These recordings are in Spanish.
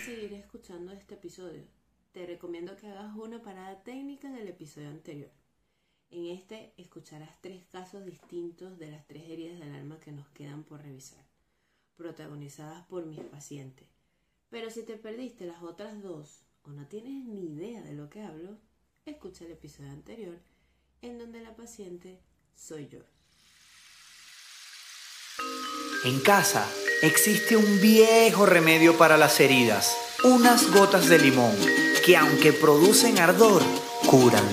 seguir escuchando este episodio, te recomiendo que hagas una parada técnica en el episodio anterior. En este escucharás tres casos distintos de las tres heridas del alma que nos quedan por revisar, protagonizadas por mis pacientes. Pero si te perdiste las otras dos o no tienes ni idea de lo que hablo, escucha el episodio anterior en donde la paciente soy yo. En casa existe un viejo remedio para las heridas, unas gotas de limón, que aunque producen ardor, curan.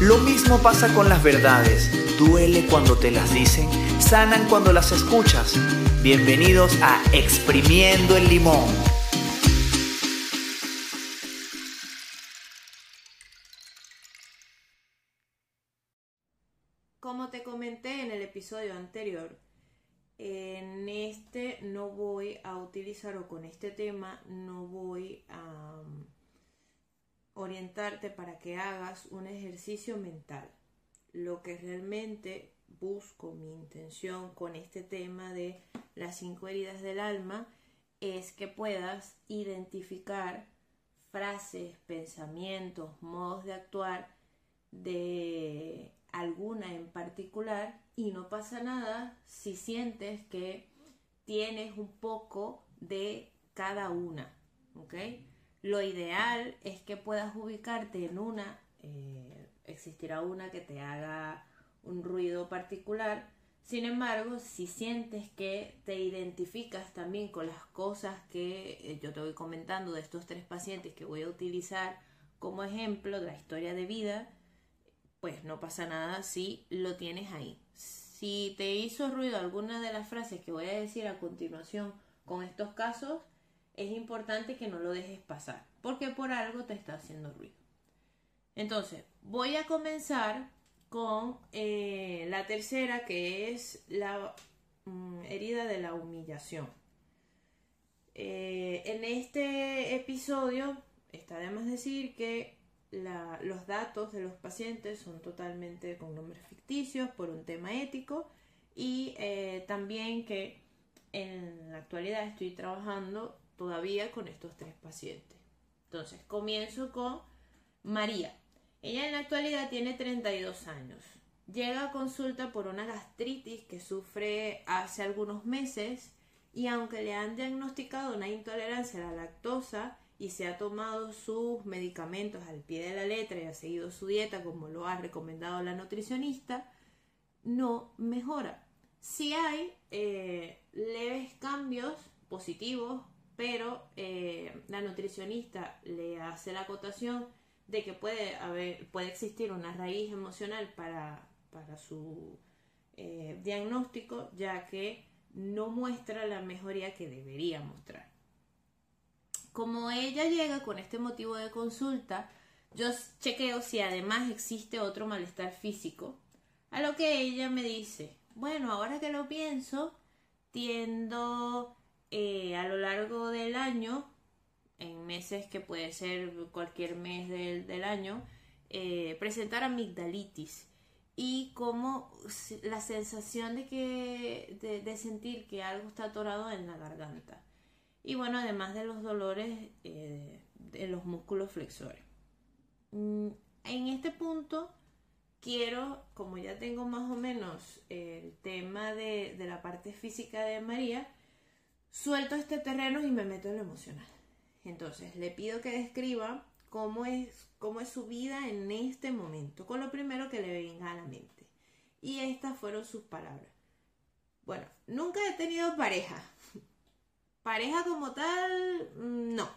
Lo mismo pasa con las verdades, duele cuando te las dicen, sanan cuando las escuchas. Bienvenidos a Exprimiendo el Limón. Como te comenté en el episodio anterior, en no voy a utilizar o con este tema no voy a um, orientarte para que hagas un ejercicio mental. Lo que realmente busco, mi intención con este tema de las cinco heridas del alma, es que puedas identificar frases, pensamientos, modos de actuar de alguna en particular y no pasa nada si sientes que tienes un poco de cada una, ¿ok? Lo ideal es que puedas ubicarte en una, eh, existirá una que te haga un ruido particular, sin embargo, si sientes que te identificas también con las cosas que eh, yo te voy comentando de estos tres pacientes que voy a utilizar como ejemplo de la historia de vida, pues no pasa nada si lo tienes ahí. Si te hizo ruido alguna de las frases que voy a decir a continuación con estos casos, es importante que no lo dejes pasar, porque por algo te está haciendo ruido. Entonces, voy a comenzar con eh, la tercera, que es la mm, herida de la humillación. Eh, en este episodio está de más decir que los datos de los pacientes son totalmente con nombres ficticios por un tema ético y eh, también que en la actualidad estoy trabajando todavía con estos tres pacientes. Entonces, comienzo con María. Ella en la actualidad tiene 32 años. Llega a consulta por una gastritis que sufre hace algunos meses y aunque le han diagnosticado una intolerancia a la lactosa, y se ha tomado sus medicamentos al pie de la letra y ha seguido su dieta como lo ha recomendado la nutricionista, no mejora. Si hay eh, leves cambios positivos, pero eh, la nutricionista le hace la acotación de que puede, haber, puede existir una raíz emocional para, su eh, diagnóstico, ya que no muestra la mejoría que debería mostrar. Como ella llega con este motivo de consulta, yo chequeo si además existe otro malestar físico, a lo que ella me dice, bueno, ahora que lo pienso, tiendo eh, a lo largo del año, en meses que puede ser cualquier mes del, año, eh, presentar amigdalitis y como la sensación de que de sentir que algo está atorado en la garganta y bueno, además de los dolores eh, de los músculos flexores. Mm, en este punto quiero, como ya tengo más o menos el tema de, la parte física de María, suelto este terreno y me meto en lo emocional. Entonces, le pido que describa cómo es, cómo es su vida en este momento, con lo primero que le venga a la mente. Y estas fueron sus palabras. Bueno, nunca he tenido pareja, Pareja como tal, mm, no,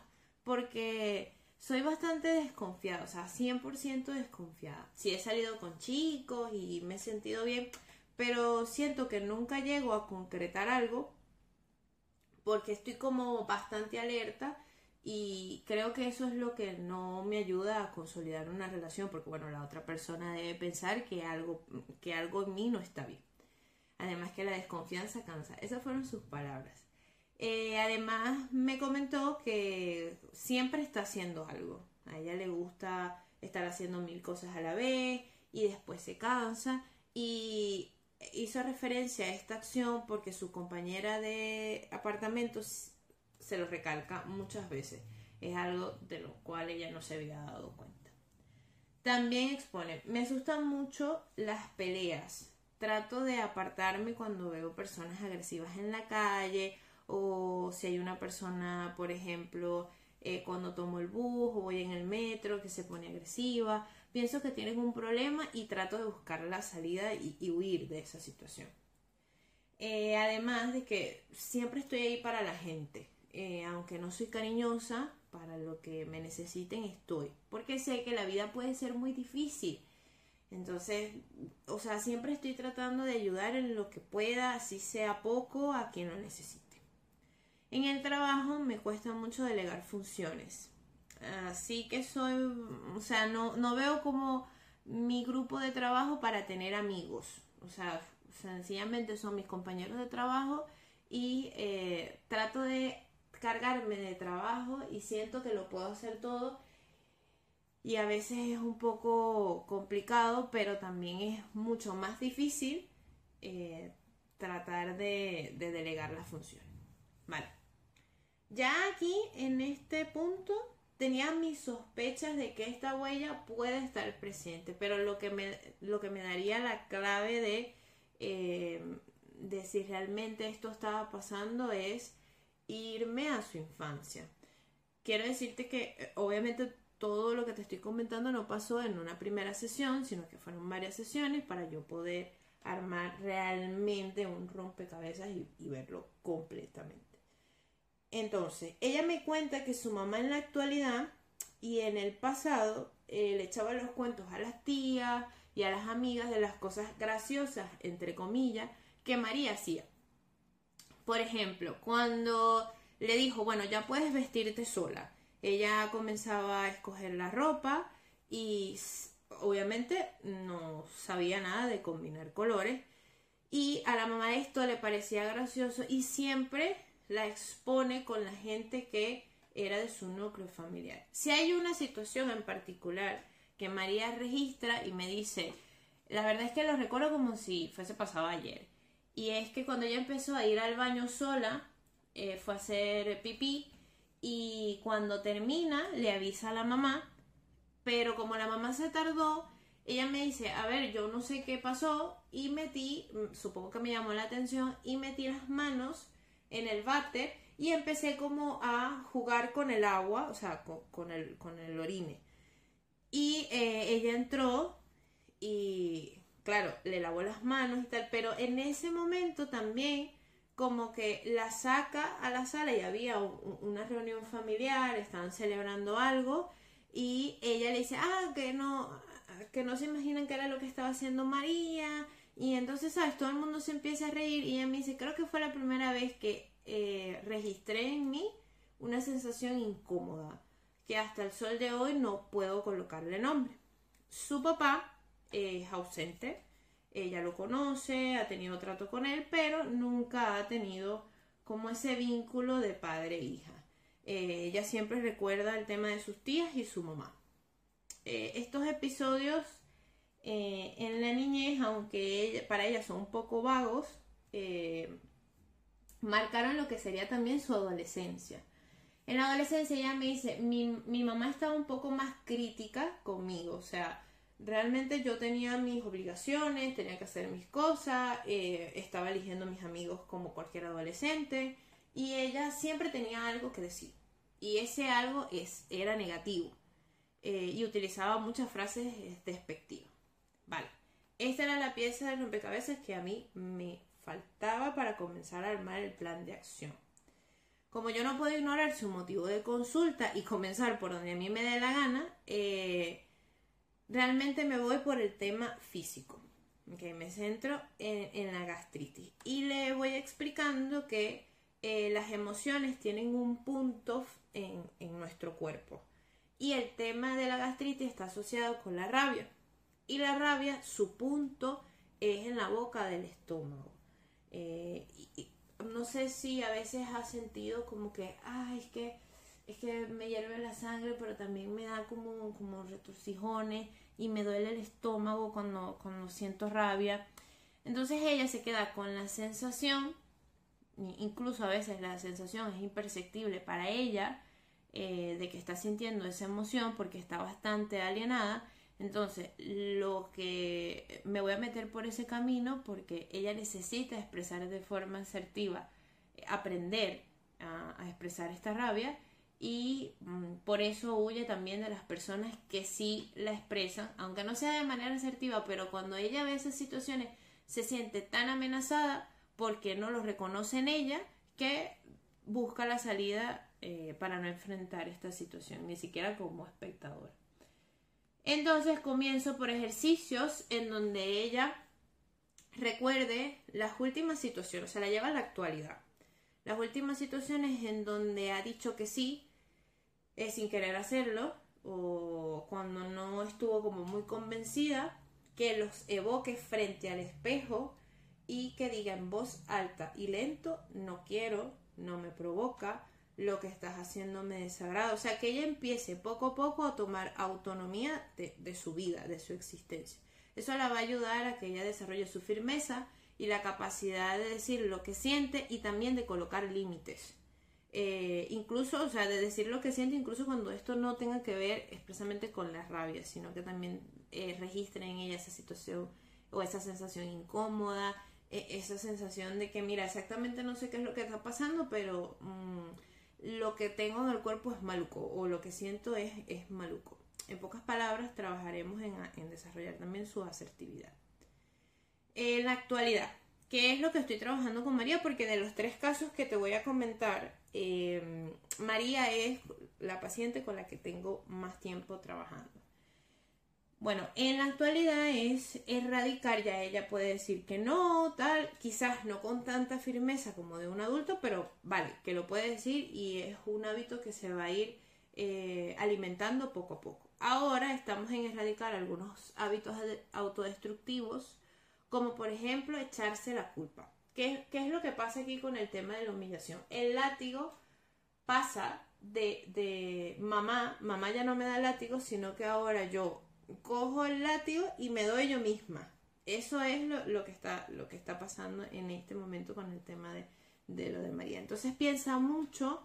porque soy bastante desconfiada, o sea, 100% desconfiada. Sí he salido con chicos y me he sentido bien, pero siento que nunca llego a concretar algo porque estoy como bastante alerta y creo que eso es lo que no me ayuda a consolidar una relación porque bueno, la otra persona debe pensar que algo que algo en mí no está bien. Además que la desconfianza cansa. Esas fueron sus palabras. Eh, además me comentó que siempre está haciendo algo. A ella le gusta estar haciendo mil cosas a la vez y después se cansa y hizo referencia a esta acción porque su compañera de apartamentos se lo recalca muchas veces. es algo de lo cual ella no se había dado cuenta. También expone, me asustan mucho las peleas. Trato de apartarme cuando veo personas agresivas en la calle o si hay una persona, por ejemplo, eh, cuando tomo el bus o voy en el metro que se pone agresiva. Pienso que tienen un problema y trato de buscar la salida y, huir de esa situación. Eh, además de que siempre estoy ahí para la gente. Eh, aunque no soy cariñosa, para lo que me necesiten estoy. Porque sé que la vida puede ser muy difícil. Entonces, o sea, siempre estoy tratando de ayudar en lo que pueda, así sea poco, a quien lo necesite. En el trabajo me cuesta mucho delegar funciones. Así que soy, o sea, no, no veo como mi grupo de trabajo para tener amigos. O sea, sencillamente son mis compañeros de trabajo y eh, trato de cargarme de trabajo y siento que lo puedo hacer todo y a veces es un poco complicado, pero también es mucho más difícil eh, tratar de, de, delegar las funciones. Vale. Ya aquí, en este punto, tenía mis sospechas de que esta huella puede estar presente, pero lo que me, lo que me daría la clave de, eh, de si realmente esto estaba pasando es irme a su infancia. Quiero decirte que eh, obviamente todo lo que te estoy comentando no pasó en una primera sesión, sino que fueron varias sesiones para yo poder armar realmente un rompecabezas y, verlo completamente. Entonces, ella me cuenta que su mamá en la actualidad y en el pasado eh, le echaba los cuentos a las tías y a las amigas de las cosas graciosas, entre comillas, que María hacía. Por ejemplo, cuando le dijo, bueno, ya puedes vestirte sola, ella comenzaba a escoger la ropa y obviamente no sabía nada de combinar colores y a la mamá esto le parecía gracioso y siempre la expone con la gente que era de su núcleo familiar. Si hay una situación en particular que María registra y me dice, la verdad es que lo recuerdo como si fuese pasado ayer. Y es que cuando ella empezó a ir al baño sola, eh, fue a hacer pipí y cuando termina le avisa a la mamá, pero como la mamá se tardó, ella me dice, a ver, yo no sé qué pasó y metí, mm, supongo que me llamó la atención, y metí las manos en el váter y empecé como a jugar con el agua, o sea, con, el, con el orine. Y eh, ella entró y claro, le lavó las manos y tal, pero en ese momento también como que la saca a la sala y había una reunión familiar, estaban celebrando algo y ella le dice, ah, que no, que no se imaginan que era lo que estaba haciendo María y entonces, ¿sabes? Todo el mundo se empieza a reír y ella me dice, creo que fue la primera vez que eh, registré en mí una sensación incómoda que hasta el sol de hoy no puedo colocarle nombre. Su papá es ausente. Ella lo conoce, ha tenido trato con él, pero nunca ha tenido como ese vínculo de padre e hija. Eh, ella siempre recuerda el tema de sus tías y su mamá. Eh, estos episodios eh, en la niñez, aunque para ella son un poco vagos, marcaron lo que sería también su adolescencia. En la adolescencia ella me dice, mi, mamá estaba un poco más crítica conmigo, o sea, realmente yo tenía mis obligaciones, tenía que hacer mis cosas, eh, estaba eligiendo mis amigos como cualquier adolescente y ella siempre tenía algo que decir y ese algo es, era negativo eh, y utilizaba muchas frases eh, despectivas. Vale, esta era la pieza del rompecabezas que a mí me faltaba para comenzar a armar el plan de acción. Como yo no puedo ignorar su motivo de consulta y comenzar por donde a mí me dé la gana, eh, realmente me voy por el tema físico. que me centro en, la gastritis. Y le voy explicando que eh, las emociones tienen un punto en, nuestro cuerpo. Y el tema de la gastritis está asociado con la rabia. Y la rabia, su punto es en la boca del estómago. Eh, no sé si a veces ha sentido como que, ay, es que, es que me hierve la sangre, pero también me da como, como retorcijones y me duele el estómago cuando, cuando siento rabia. Entonces ella se queda con la sensación, incluso a veces la sensación es imperceptible para ella, eh, de que está sintiendo esa emoción porque está bastante alienada. Entonces, lo que me voy a meter por ese camino porque ella necesita expresar de forma asertiva, aprender a, expresar esta rabia y mm, por eso huye también de las personas que sí la expresan, aunque no sea de manera asertiva, pero cuando ella ve esas situaciones se siente tan amenazada porque no lo reconoce en ella que busca la salida eh, para no enfrentar esta situación, ni siquiera como espectador. Entonces comienzo por ejercicios en donde ella recuerde las últimas situaciones, se la lleva a la actualidad. Las últimas situaciones en donde ha dicho que sí, es sin querer hacerlo, o cuando no estuvo como muy convencida, que los evoque frente al espejo y que diga en voz alta y lento, no quiero, no me provoca, lo que estás haciendo me desagrada. O sea, que ella empiece poco a poco a tomar autonomía de, su vida, de su existencia. Eso la va a ayudar a que ella desarrolle su firmeza y la capacidad de decir lo que siente y también de colocar límites. Eh, incluso, o sea, de decir lo que siente, incluso cuando esto no tenga que ver expresamente con la rabia, sino que también eh, registre en ella esa situación o esa sensación incómoda, e, esa sensación de que, mira, exactamente no sé qué es lo que está pasando, pero mm, lo que tengo en el cuerpo es maluco o lo que siento es, es maluco. En pocas palabras, trabajaremos en, en desarrollar también su asertividad. En la actualidad, ¿qué es lo que estoy trabajando con María? Porque de los tres casos que te voy a comentar, em, María es la paciente con la que tengo más tiempo trabajando. Bueno, en la actualidad es erradicar, ya ella puede decir que no, tal, quizás no con tanta firmeza como de un adulto, pero vale, que lo puede decir y es un hábito que se va a ir eh, alimentando poco a poco. Ahora estamos en erradicar algunos hábitos autodestructivos, como por ejemplo echarse la culpa. ¿Qué, ¿Qué, es lo que pasa aquí con el tema de la humillación? El látigo pasa de, de mamá, mamá ya no me da látigo, sino que ahora yo cojo el látigo y me doy yo misma. Eso es lo, que, está, lo que está pasando en este momento con el tema de, lo de María. Entonces piensa mucho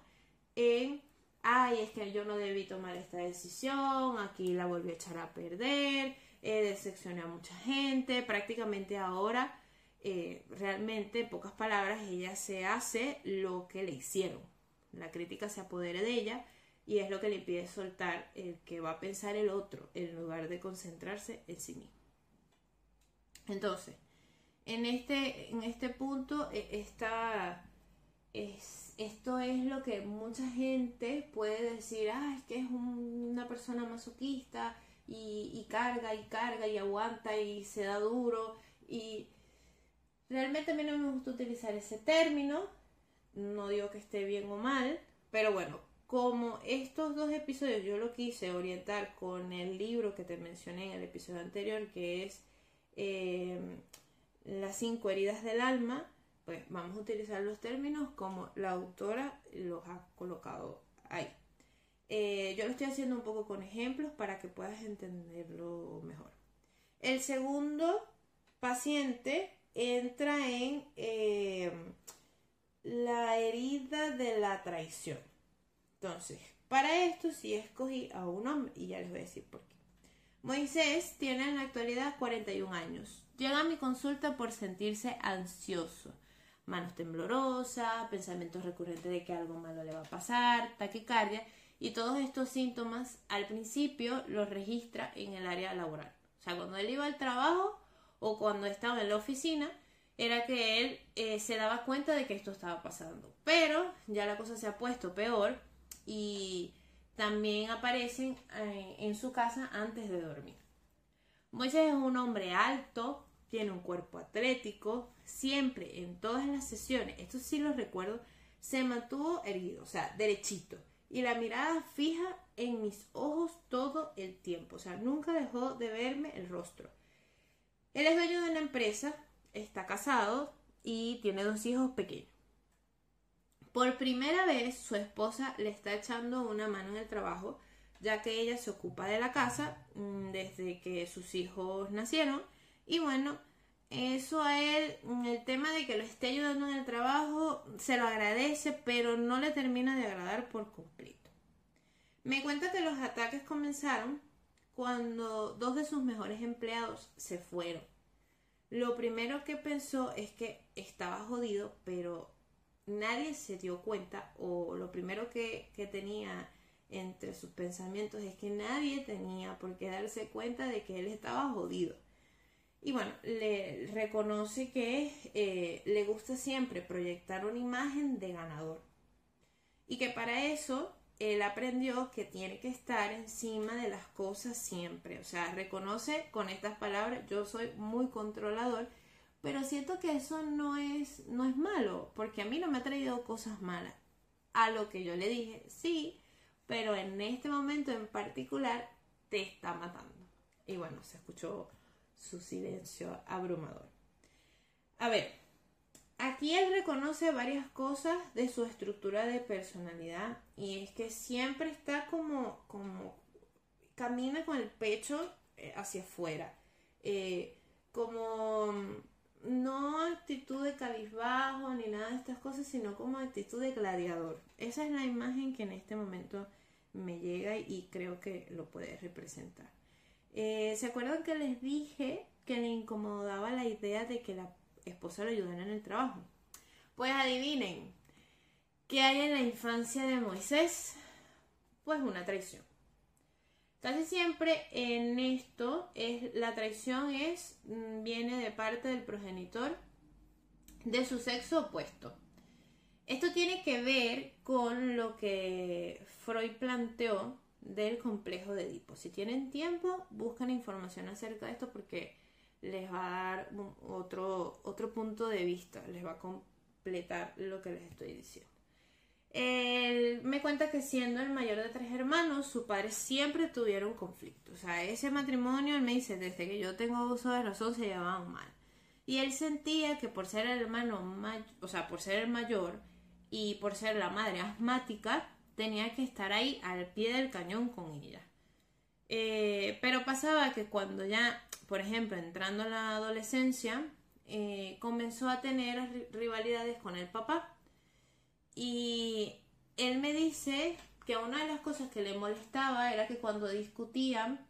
en, ay, es que yo no debí tomar esta decisión, aquí la volví a echar a perder, eh, decepcioné a mucha gente, prácticamente ahora, eh, realmente, en pocas palabras, ella se hace lo que le hicieron. La crítica se apodera de ella y es lo que le impide soltar el que va a pensar el otro en lugar de concentrarse en sí mismo. Entonces, en este, en este punto e, es, esto es lo que mucha gente puede decir, ah, es que es una persona masoquista y, y carga y carga y aguanta y se da duro y realmente a mí no me gusta utilizar ese término, no digo que esté bien o mal, pero bueno, como estos dos episodios yo lo quise orientar con el libro que te mencioné en el episodio anterior, que es eh, Las cinco heridas del alma, pues vamos a utilizar los términos como la autora los ha colocado ahí. Eh, yo lo estoy haciendo un poco con ejemplos para que puedas entenderlo mejor. El segundo paciente entra en eh, la herida de la traición. Entonces, para esto sí escogí a un hombre y ya les voy a decir por qué. Moisés tiene en la actualidad 41 años. Llega a mi consulta por sentirse ansioso, manos temblorosas, pensamientos recurrentes de que algo malo le va a pasar, taquicardia y todos estos síntomas al principio los registra en el área laboral. O sea, cuando él iba al trabajo o cuando estaba en la oficina, era que él eh, se daba cuenta de que esto estaba pasando. Pero ya la cosa se ha puesto peor y también aparecen eh, en su casa antes de dormir. Moisés es un hombre alto, tiene un cuerpo atlético, siempre en todas las sesiones, esto sí lo recuerdo, se mantuvo erguido, o sea, derechito, y la mirada fija en mis ojos todo el tiempo, o sea, nunca dejó de verme el rostro. Él es dueño de una empresa, está casado y tiene dos hijos pequeños. Por primera vez su esposa le está echando una mano en el trabajo, ya que ella se ocupa de la casa mm, desde que sus hijos nacieron. Y bueno, eso a él, mm, el tema de que lo esté ayudando en el trabajo, se lo agradece, pero no le termina de agradar por completo. Me cuenta que los ataques comenzaron cuando dos de sus mejores empleados se fueron. Lo primero que pensó es que estaba jodido, pero nadie se dio cuenta, o lo primero que, que tenía entre sus pensamientos es que nadie tenía por qué darse cuenta de que él estaba jodido. Y bueno, le reconoce que eh, le gusta siempre proyectar una imagen de ganador. Y que para eso él aprendió que tiene que estar encima de las cosas siempre. O sea, reconoce con estas palabras, yo soy muy controlador, pero siento que eso no es, no es malo, porque a mí no me ha traído cosas malas. A lo que yo le dije, sí, pero en este momento en particular te está matando. Y bueno, se escuchó su silencio abrumador. A ver, aquí él reconoce varias cosas de su estructura de personalidad y es que siempre está como, como camina con el pecho eh, hacia afuera, eh, como no actitud de cabizbajo ni nada de estas cosas, sino como actitud de gladiador. Esa es la imagen que en este momento me llega y creo que lo puede representar. Eh, ¿Se acuerdan que les dije que le incomodaba la idea de que la esposa lo ayudara en el trabajo? Pues adivinen, ¿qué hay en la infancia de Moisés? Pues una traición. Casi siempre en esto es la traición es mm, viene de parte del progenitor de su sexo opuesto. Esto tiene que ver con lo que Freud planteó del complejo de Edipo. Si tienen tiempo, buscan información acerca de esto porque les va a dar otro, otro punto de vista, les va a completar lo que les estoy diciendo. Él me cuenta que siendo el mayor de tres hermanos, su padre siempre tuvieron conflicto. O sea, ese matrimonio, él me dice, desde que yo tengo uso de razón, se llevaban mal. Y él sentía que por ser el hermano, o sea, por ser el mayor y por ser la madre asmática, tenía que estar ahí al pie del cañón con ella. Eh, pero pasaba que cuando ya, por ejemplo, entrando a la adolescencia, eh, comenzó a tener rivalidades con el papá. Y él me dice que una de las cosas que le molestaba era que cuando discutían,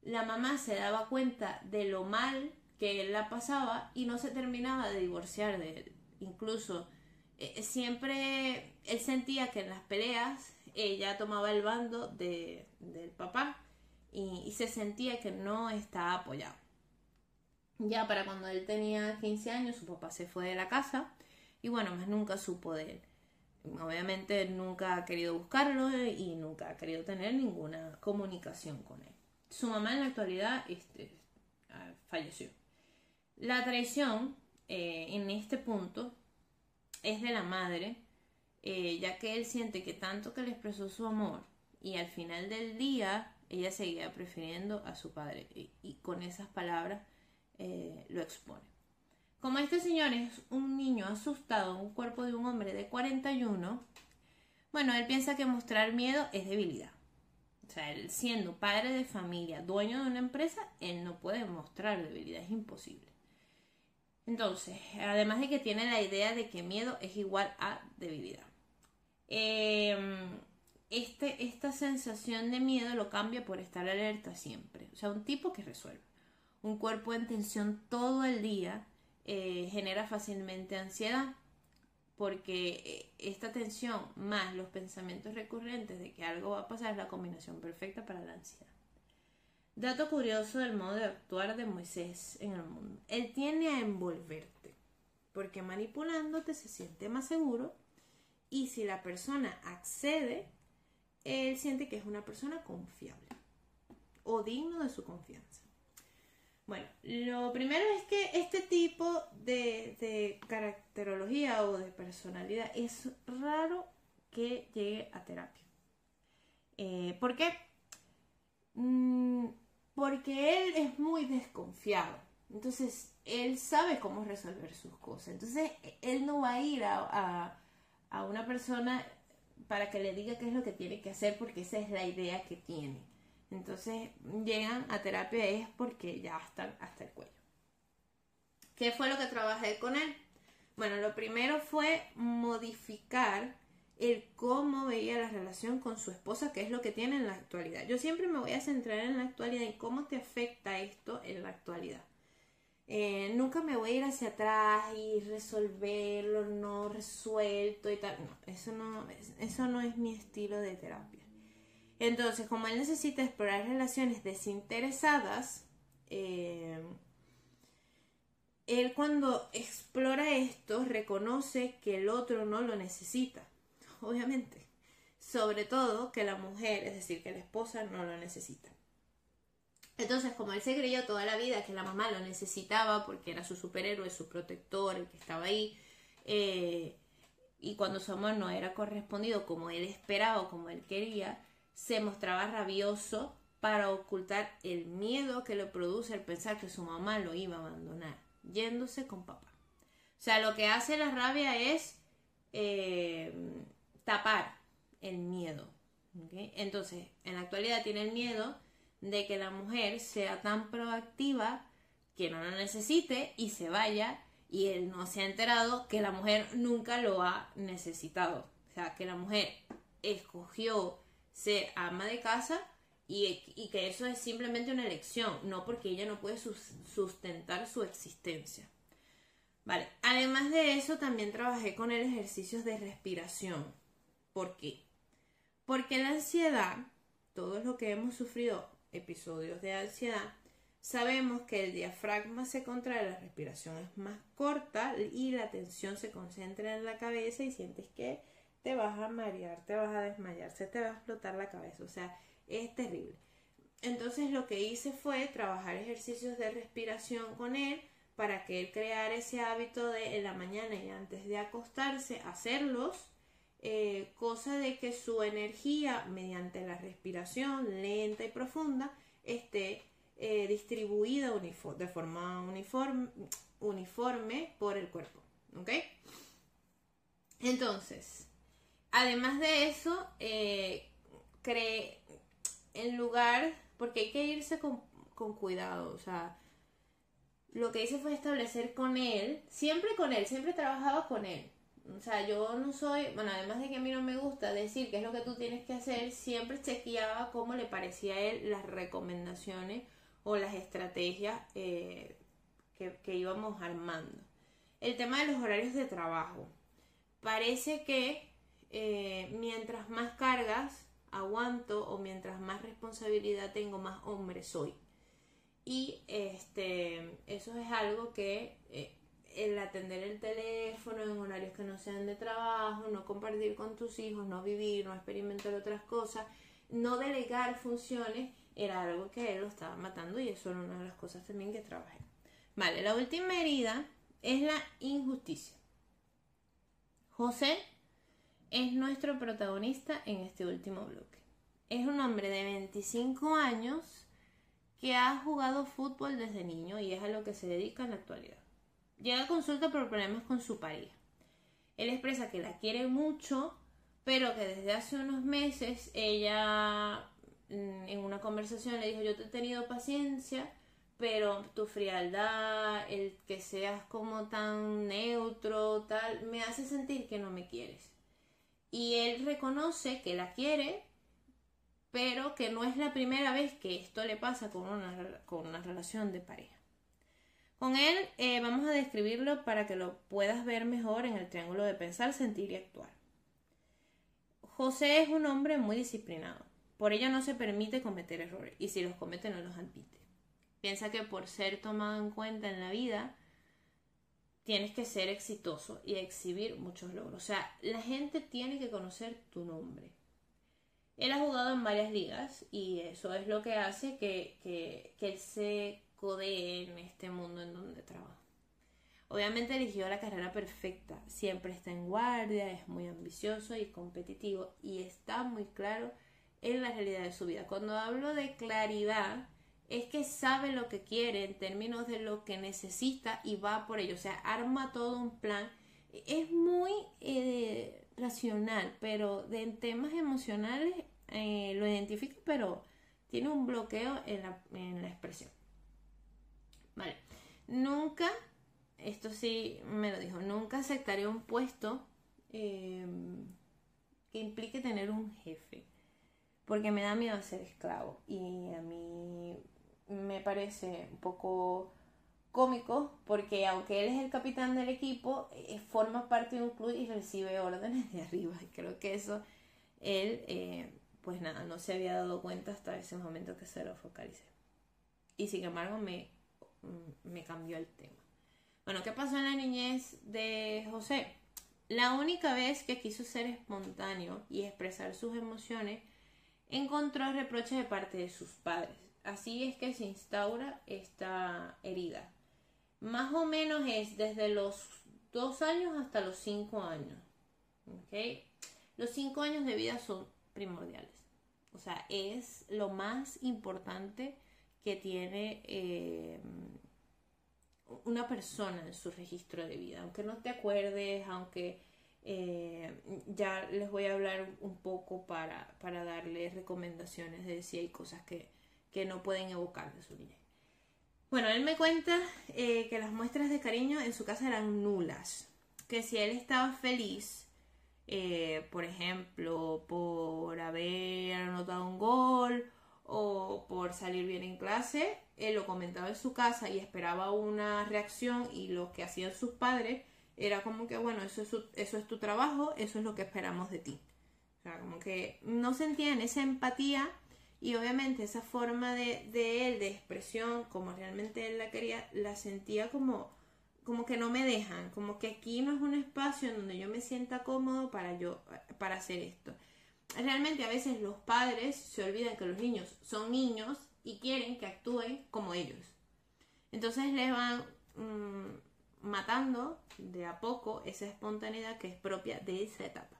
la mamá se daba cuenta de lo mal que él la pasaba y no se terminaba de divorciar de él. Incluso eh, siempre él sentía que en las peleas ella tomaba el bando de, del papá y, se sentía que no estaba apoyado. Ya para cuando él tenía 15 años, su papá se fue de la casa y bueno, más nunca supo de él. Obviamente nunca ha querido buscarlo y nunca ha querido tener ninguna comunicación con él. Su mamá en la actualidad este, falleció. La traición eh, en este punto es de la madre, eh, ya que él siente que tanto que le expresó su amor y al final del día ella seguía prefiriendo a su padre y, con esas palabras eh, lo expone. Como este señor es un niño asustado en un cuerpo de un hombre de 41, bueno, él piensa que mostrar miedo es debilidad. O sea, él siendo padre de familia, dueño de una empresa, él no puede mostrar debilidad, es imposible. Entonces, además de que tiene la idea de que miedo es igual a debilidad. Em, este, esta sensación de miedo lo cambia por estar alerta siempre. O sea, un tipo que resuelve. Un cuerpo en tensión todo el día eh, genera fácilmente ansiedad porque eh, esta tensión más los pensamientos recurrentes de que algo va a pasar es la combinación perfecta para la ansiedad. Dato curioso del modo de actuar de Moisés en el mundo. Él tiene a envolverte, porque manipulándote se siente más seguro y si la persona accede, él siente que es una persona confiable o digno de su confianza. Bueno, lo primero es que este tipo de, caracterología o de personalidad es raro que llegue a terapia. Eh, ¿Por qué? Mm, porque él es muy desconfiado. Entonces, él sabe cómo resolver sus cosas. Entonces, él no va a ir a, una persona para que le diga qué es lo que tiene que hacer porque esa es la idea que tiene. Entonces, llegan a terapia es porque ya están hasta el cuello. ¿Qué fue lo que trabajé con él? Bueno, lo primero fue modificar el cómo veía la relación con su esposa, que es lo que tiene en la actualidad. Yo siempre me voy a centrar en la actualidad y cómo te afecta esto en la actualidad. Eh, nunca me voy a ir hacia atrás y resolverlo no resuelto y tal. No, eso no, eso no es mi estilo de terapia. Entonces, como él necesita explorar relaciones desinteresadas, eh, él cuando explora esto reconoce que el otro no lo necesita, obviamente. Sobre todo que la mujer, es decir, que la esposa no lo necesita. Entonces, como él se creyó toda la vida que la mamá lo necesitaba porque era su superhéroe, su protector, el que estaba ahí, eh, y cuando su amor no era correspondido como él esperaba o como él quería, se mostraba rabioso para ocultar el miedo que le produce el pensar que su mamá lo iba a abandonar, yéndose con papá. O sea, lo que hace la rabia es eh, tapar el miedo. Entonces, en la actualidad tiene el miedo de que la mujer sea tan proactiva que no lo necesite y se vaya y él no se ha enterado que la mujer nunca lo ha necesitado. O sea, que la mujer escogió ser ama de casa y, que eso es simplemente una elección, no porque ella no puede sustentar su existencia. Vale, además de eso también trabajé con el ejercicios de respiración. ¿Por qué? Porque la ansiedad, todo lo que hemos sufrido episodios de ansiedad, sabemos que el diafragma se contrae, la respiración es más corta y la tensión se concentra en la cabeza y sientes que te vas a marear, te vas a desmayar, se te va a explotar la cabeza, o sea, es terrible. Entonces lo que hice fue trabajar ejercicios de respiración con él para que él creara ese hábito de en la mañana y antes de acostarse hacerlos eh, cosa de que su energía mediante la respiración lenta y profunda esté eh, distribuida de forma uniforme, uniforme por el cuerpo. ¿Ok? Entonces, además de eso, eh, cree en lugar, porque hay que irse con, con cuidado, o sea, lo que hice fue establecer con él, siempre con él, siempre trabajaba con él. O sea, yo no soy, bueno, además de que a mí no me gusta decir qué es lo que tú tienes que hacer, siempre chequeaba cómo le parecía a él las recomendaciones o las estrategias eh, que, íbamos armando. El tema de los horarios de trabajo. Parece que eh, mientras más cargas aguanto o mientras más responsabilidad tengo, más hombre soy. Y este, eso es algo que eh, el atender el teléfono en horarios que no sean de trabajo, no compartir con tus hijos, no vivir, no experimentar otras cosas, no delegar funciones, era algo que él lo estaba matando y eso era una de las cosas también que trabajé. Vale, la última herida es la injusticia. José es nuestro protagonista en este último bloque. Es un hombre de 25 años que ha jugado fútbol desde niño y es a lo que se dedica en la actualidad. Llega a consulta por problemas con su pareja. Él expresa que la quiere mucho, pero que desde hace unos meses ella mm, en una conversación le dijo yo te he tenido paciencia, pero tu frialdad, el que seas como tan neutro, tal, me hace sentir que no me quieres. Y él reconoce que la quiere, pero que no es la primera vez que esto le pasa con una, con una relación de pareja. Con él eh, vamos a describirlo para que lo puedas ver mejor en el triángulo de pensar, sentir y actuar. José es un hombre muy disciplinado, por ello no se permite cometer errores y si los comete no los admite. Piensa que por ser tomado en cuenta en la vida, tienes que ser exitoso y exhibir muchos logros. O sea, la gente tiene que conocer tu nombre. Él ha jugado en varias ligas y eso es lo que hace que, que, que él se codee en este mundo en donde trabaja. Obviamente eligió la carrera perfecta, siempre está en guardia, es muy ambicioso y competitivo y está muy claro en la realidad de su vida. Cuando hablo de claridad, es que sabe lo que quiere en términos de lo que necesita y va por ello, o sea, arma todo un plan. Es muy eh, racional, pero de, en temas emocionales eh, lo identifica, pero tiene un bloqueo en la, en la expresión. Vale, nunca, esto sí me lo dijo, nunca aceptaré un puesto eh, que implique tener un jefe, porque me da miedo ser esclavo y a mí me parece un poco cómico porque aunque él es el capitán del equipo, eh, forma parte de un club y recibe órdenes de arriba. Y creo que eso él, eh, pues nada, no se había dado cuenta hasta ese momento que se lo focalicé. Y sin embargo me, mm, me cambió el tema. Bueno, ¿qué pasó en la niñez de José? La única vez que quiso ser espontáneo y expresar sus emociones, encontró reproches de parte de sus padres. Así es que se instaura esta herida más o menos es desde los dos años hasta los cinco años. Los cinco años de vida son primordiales. O sea, es lo más importante que tiene eh, una persona en su registro de vida. Aunque no te acuerdes, aunque eh, ya les voy a hablar un poco para, para darles recomendaciones de si hay cosas que, que no pueden evocar de su niñez. Bueno, él me cuenta eh, que las muestras de cariño en su casa eran nulas. Que si él estaba feliz, eh, por ejemplo, por haber anotado un gol o por salir bien en clase, él lo comentaba en su casa y esperaba una reacción y lo que hacían sus padres era como que, bueno, eso es, eso es tu trabajo, eso es lo que esperamos de ti. O sea, como que no sentían esa empatía y obviamente esa forma de, él, de expresión, como realmente él la quería, la sentía como, como que no me dejan, como que aquí no es un espacio en donde yo me sienta cómodo para yo, para hacer esto. Realmente a veces los padres se olvidan que los niños son niños y quieren que actúen como ellos. Entonces les van mm, matando de a poco esa espontaneidad que es propia de esa etapa.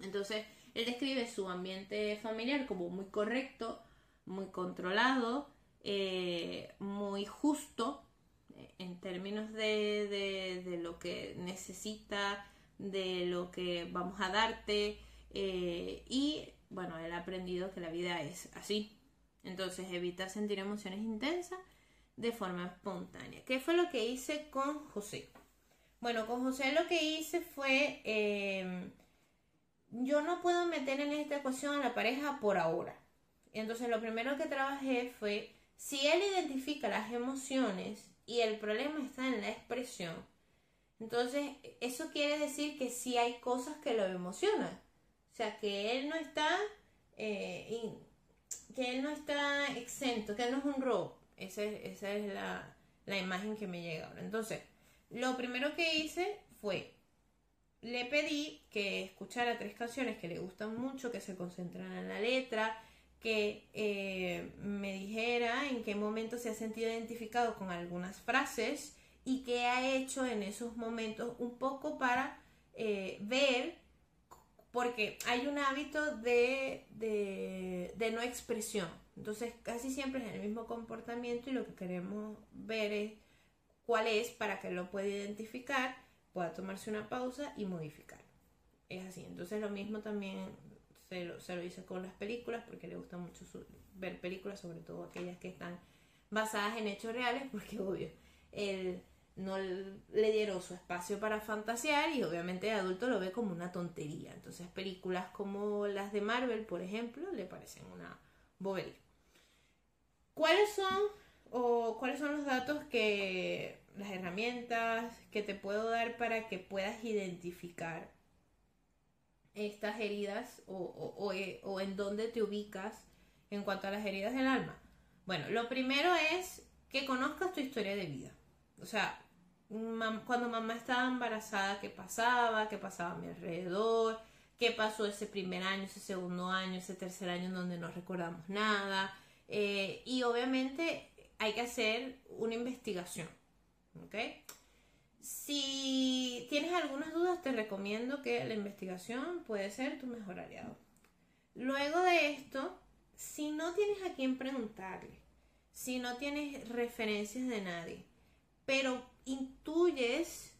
Entonces, él describe su ambiente familiar como muy correcto, muy controlado, eh, muy justo eh, en términos de, lo que necesita, de lo que vamos a darte. Eh, y bueno, él ha aprendido que la vida es así. Entonces evita sentir emociones intensas de forma espontánea. ¿Qué fue lo que hice con José? Bueno, con José lo que hice fue yo no puedo meter en esta ecuación a la pareja por ahora. Entonces lo primero que trabajé fue, si él identifica las emociones y el problema está en la expresión, entonces eso quiere decir que sí hay cosas que lo emocionan. O sea, que él no está, eh, que él no está exento, que él no es un robo. Esa es, esa es la, la imagen que me llega ahora. Entonces, lo primero que hice fue le pedí que escuchara tres canciones que le gustan mucho, que se concentrara en la letra, que eh, me dijera en qué momento se ha sentido identificado con algunas frases y qué ha hecho en esos momentos un poco para eh, ver, porque hay un hábito de, de no expresión. Entonces casi siempre es el mismo comportamiento y lo que queremos ver es cuál es para que lo pueda identificar pueda tomarse una pausa y modificar. Es así. Entonces lo mismo también se lo, se lo hice con las películas porque le gusta mucho ver películas, sobre todo aquellas que están basadas en hechos reales, porque obvio, él no le dieron su espacio para fantasear y obviamente el adulto lo ve como una tontería. Entonces películas como las de Marvel, por ejemplo, le parecen una bobería. ¿Cuáles son o cuáles son los datos que herramientas que te puedo dar para que puedas identificar estas heridas o, eh, o, en dónde te ubicas en cuanto a las heridas del alma. Bueno, lo primero es que conozcas tu historia de vida. O sea, cuando mamá estaba embarazada, ¿qué pasaba? ¿Qué pasaba a mi alrededor? ¿Qué pasó ese primer año, ese segundo año, ese tercer año en donde no recordamos nada? Eh, y obviamente hay que hacer una investigación. ¿Ok? Si tienes algunas dudas, te recomiendo que la investigación puede ser tu mejor aliado. Luego de esto, si no tienes a quién preguntarle, si no tienes referencias de nadie, pero intuyes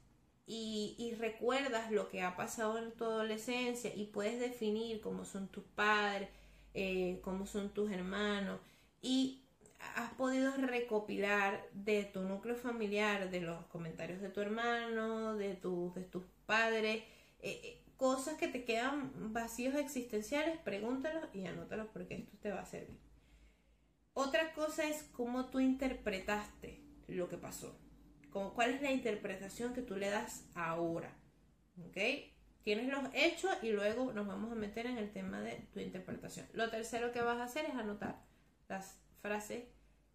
y, recuerdas lo que ha pasado en tu adolescencia y puedes definir cómo son tus padres, eh, cómo son tus hermanos y has podido recopilar de tu núcleo familiar, de los comentarios de tu hermano, de, de tus padres, eh, eh, cosas que te quedan vacíos existenciales, pregúntalos y anótalos porque esto te va a servir. Otra cosa es cómo tú interpretaste lo que pasó. Como, ¿Cuál es la interpretación que tú le das ahora? ¿Ok? Tienes los hechos y luego nos vamos a meter en el tema de tu interpretación. Lo tercero que vas a hacer es anotar las frases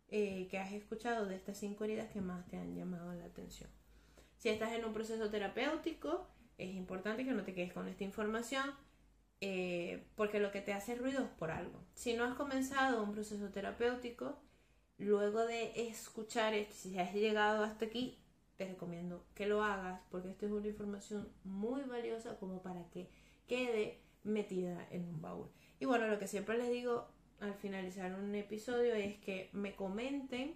eh, que has escuchado de estas cinco heridas que más te han llamado la atención. Si estás en un proceso terapéutico, es importante que no te quedes con esta información eh, porque lo que te hace ruido es por algo. Si no has comenzado un proceso terapéutico, luego de escuchar esto, si has llegado hasta aquí, te recomiendo que lo hagas porque esta es una información muy valiosa como para que quede metida en un baúl. Y bueno, lo que siempre les digo al finalizar un episodio es que me comenten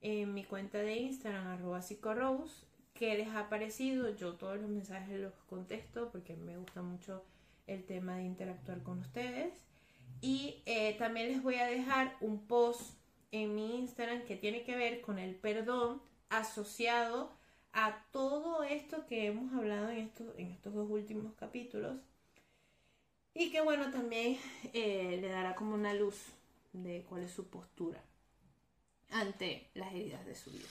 en mi cuenta de Instagram, arroba psicorose, qué les ha parecido. Yo todos los mensajes los contesto porque me gusta mucho el tema de interactuar con ustedes. Y eh, también les voy a dejar un post en mi Instagram que tiene que ver con el perdón asociado a todo esto que hemos hablado en estos, en estos dos últimos capítulos. Y que bueno, también eh, le dará como una luz de cuál es su postura ante las heridas de su vida.